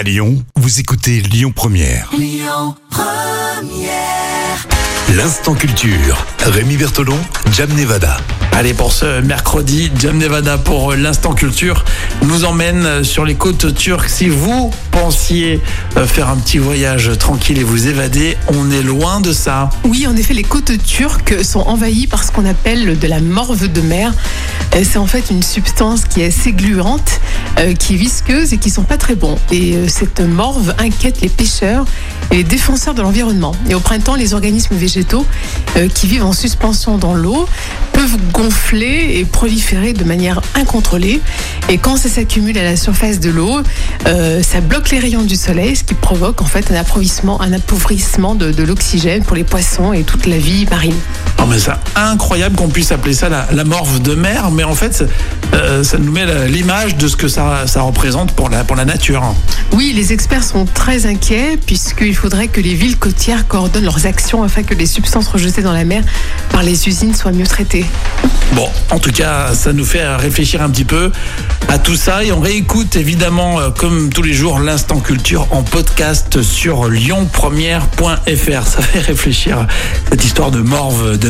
À Lyon, vous écoutez Lyon Première. L'instant culture. Rémi Bertolon, Jam Nevada. Allez, pour ce mercredi, Jam Nevada pour l'instant culture nous emmène sur les côtes turques. Si vous pensiez euh, faire un petit voyage tranquille et vous évader, on est loin de ça. Oui, en effet, les côtes turques sont envahies par ce qu'on appelle de la morve de mer. Euh, C'est en fait une substance qui est assez gluante, euh, qui est visqueuse et qui sont pas très bons. Et euh, cette morve inquiète les pêcheurs et les défenseurs de l'environnement. Et au printemps, les organismes végétaux qui vivent en suspension dans l'eau peuvent gonfler et proliférer de manière incontrôlée. Et quand ça s'accumule à la surface de l'eau, ça bloque les rayons du soleil, ce qui provoque en fait un appauvrissement, un appauvrissement de, de l'oxygène pour les poissons et toute la vie marine. Oh, mais c'est incroyable qu'on puisse appeler ça la, la morve de mer, mais en fait, ça, euh, ça nous met l'image de ce que ça, ça représente pour la, pour la nature. Oui, les experts sont très inquiets puisqu'il faudrait que les villes côtières coordonnent leurs actions afin que les substances rejetées dans la mer par les usines soient mieux traitées. Bon, en tout cas, ça nous fait réfléchir un petit peu à tout ça et on réécoute évidemment, euh, comme tous les jours, l'instant culture en podcast sur lyonpremière.fr. Ça fait réfléchir cette histoire de morve de